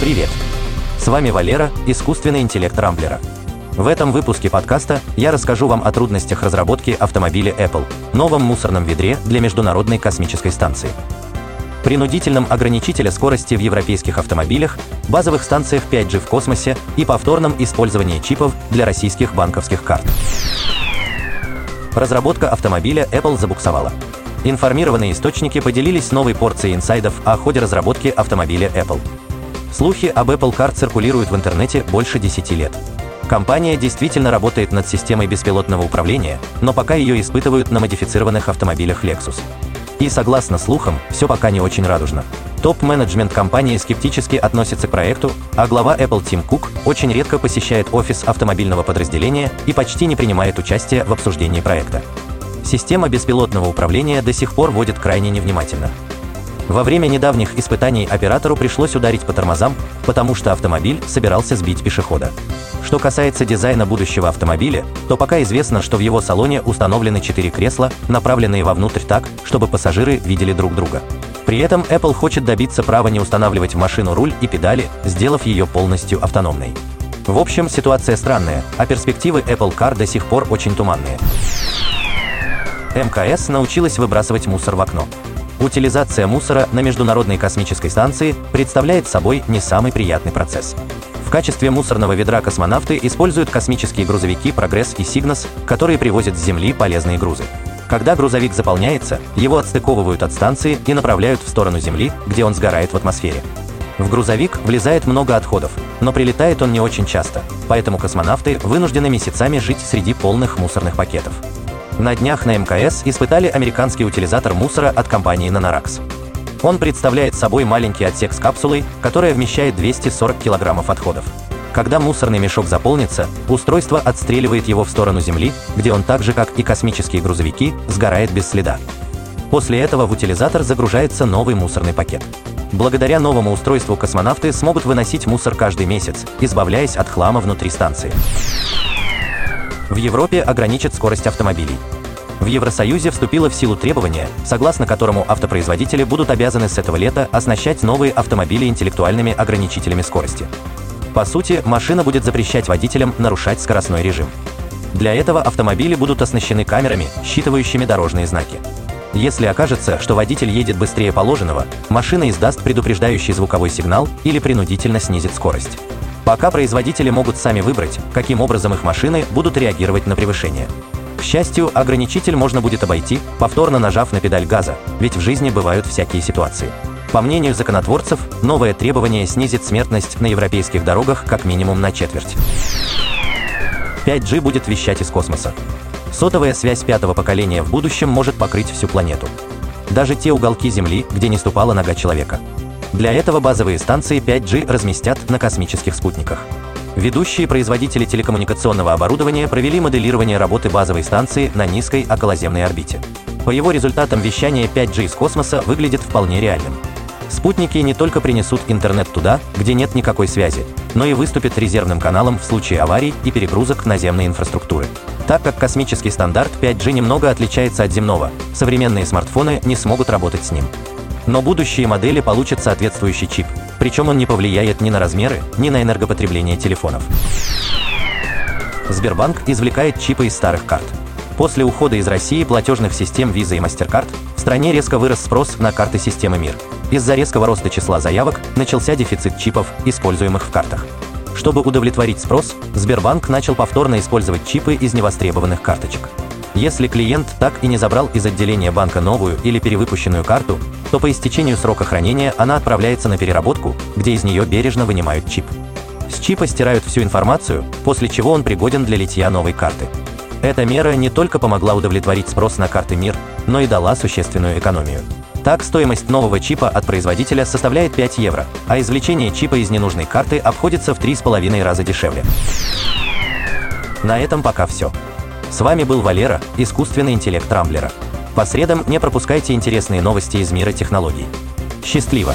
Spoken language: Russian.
Привет! С вами Валера, искусственный интеллект Рамблера. В этом выпуске подкаста я расскажу вам о трудностях разработки автомобиля Apple, новом мусорном ведре для Международной космической станции. Принудительном ограничителе скорости в европейских автомобилях, базовых станциях 5G в космосе и повторном использовании чипов для российских банковских карт. Разработка автомобиля Apple забуксовала. Информированные источники поделились новой порцией инсайдов о ходе разработки автомобиля Apple. Слухи об Apple Car циркулируют в интернете больше 10 лет. Компания действительно работает над системой беспилотного управления, но пока ее испытывают на модифицированных автомобилях Lexus. И согласно слухам, все пока не очень радужно. Топ-менеджмент компании скептически относится к проекту, а глава Apple Тим Кук очень редко посещает офис автомобильного подразделения и почти не принимает участие в обсуждении проекта. Система беспилотного управления до сих пор водит крайне невнимательно. Во время недавних испытаний оператору пришлось ударить по тормозам, потому что автомобиль собирался сбить пешехода. Что касается дизайна будущего автомобиля, то пока известно, что в его салоне установлены четыре кресла, направленные вовнутрь так, чтобы пассажиры видели друг друга. При этом Apple хочет добиться права не устанавливать в машину руль и педали, сделав ее полностью автономной. В общем, ситуация странная, а перспективы Apple Car до сих пор очень туманные. МКС научилась выбрасывать мусор в окно. Утилизация мусора на Международной космической станции представляет собой не самый приятный процесс. В качестве мусорного ведра космонавты используют космические грузовики «Прогресс» и «Сигнас», которые привозят с Земли полезные грузы. Когда грузовик заполняется, его отстыковывают от станции и направляют в сторону Земли, где он сгорает в атмосфере. В грузовик влезает много отходов, но прилетает он не очень часто, поэтому космонавты вынуждены месяцами жить среди полных мусорных пакетов. На днях на МКС испытали американский утилизатор мусора от компании Nanorax. Он представляет собой маленький отсек с капсулой, которая вмещает 240 килограммов отходов. Когда мусорный мешок заполнится, устройство отстреливает его в сторону Земли, где он так же, как и космические грузовики, сгорает без следа. После этого в утилизатор загружается новый мусорный пакет. Благодаря новому устройству космонавты смогут выносить мусор каждый месяц, избавляясь от хлама внутри станции. В Европе ограничат скорость автомобилей. В Евросоюзе вступило в силу требование, согласно которому автопроизводители будут обязаны с этого лета оснащать новые автомобили интеллектуальными ограничителями скорости. По сути, машина будет запрещать водителям нарушать скоростной режим. Для этого автомобили будут оснащены камерами, считывающими дорожные знаки. Если окажется, что водитель едет быстрее положенного, машина издаст предупреждающий звуковой сигнал или принудительно снизит скорость. Пока производители могут сами выбрать, каким образом их машины будут реагировать на превышение. К счастью, ограничитель можно будет обойти, повторно нажав на педаль газа, ведь в жизни бывают всякие ситуации. По мнению законотворцев, новое требование снизит смертность на европейских дорогах как минимум на четверть. 5G будет вещать из космоса. Сотовая связь пятого поколения в будущем может покрыть всю планету. Даже те уголки Земли, где не ступала нога человека. Для этого базовые станции 5G разместят на космических спутниках. Ведущие производители телекоммуникационного оборудования провели моделирование работы базовой станции на низкой околоземной орбите. По его результатам вещание 5G из космоса выглядит вполне реальным. Спутники не только принесут интернет туда, где нет никакой связи, но и выступят резервным каналом в случае аварий и перегрузок наземной инфраструктуры. Так как космический стандарт 5G немного отличается от земного, современные смартфоны не смогут работать с ним. Но будущие модели получат соответствующий чип, причем он не повлияет ни на размеры, ни на энергопотребление телефонов. Сбербанк извлекает чипы из старых карт. После ухода из России платежных систем Visa и MasterCard в стране резко вырос спрос на карты системы МИР. Из-за резкого роста числа заявок начался дефицит чипов, используемых в картах. Чтобы удовлетворить спрос, Сбербанк начал повторно использовать чипы из невостребованных карточек. Если клиент так и не забрал из отделения банка новую или перевыпущенную карту, то по истечению срока хранения она отправляется на переработку, где из нее бережно вынимают чип. С чипа стирают всю информацию, после чего он пригоден для литья новой карты. Эта мера не только помогла удовлетворить спрос на карты МИР, но и дала существенную экономию. Так, стоимость нового чипа от производителя составляет 5 евро, а извлечение чипа из ненужной карты обходится в 3,5 раза дешевле. На этом пока все. С вами был Валера, искусственный интеллект Рамблера. По средам не пропускайте интересные новости из мира технологий. Счастливо!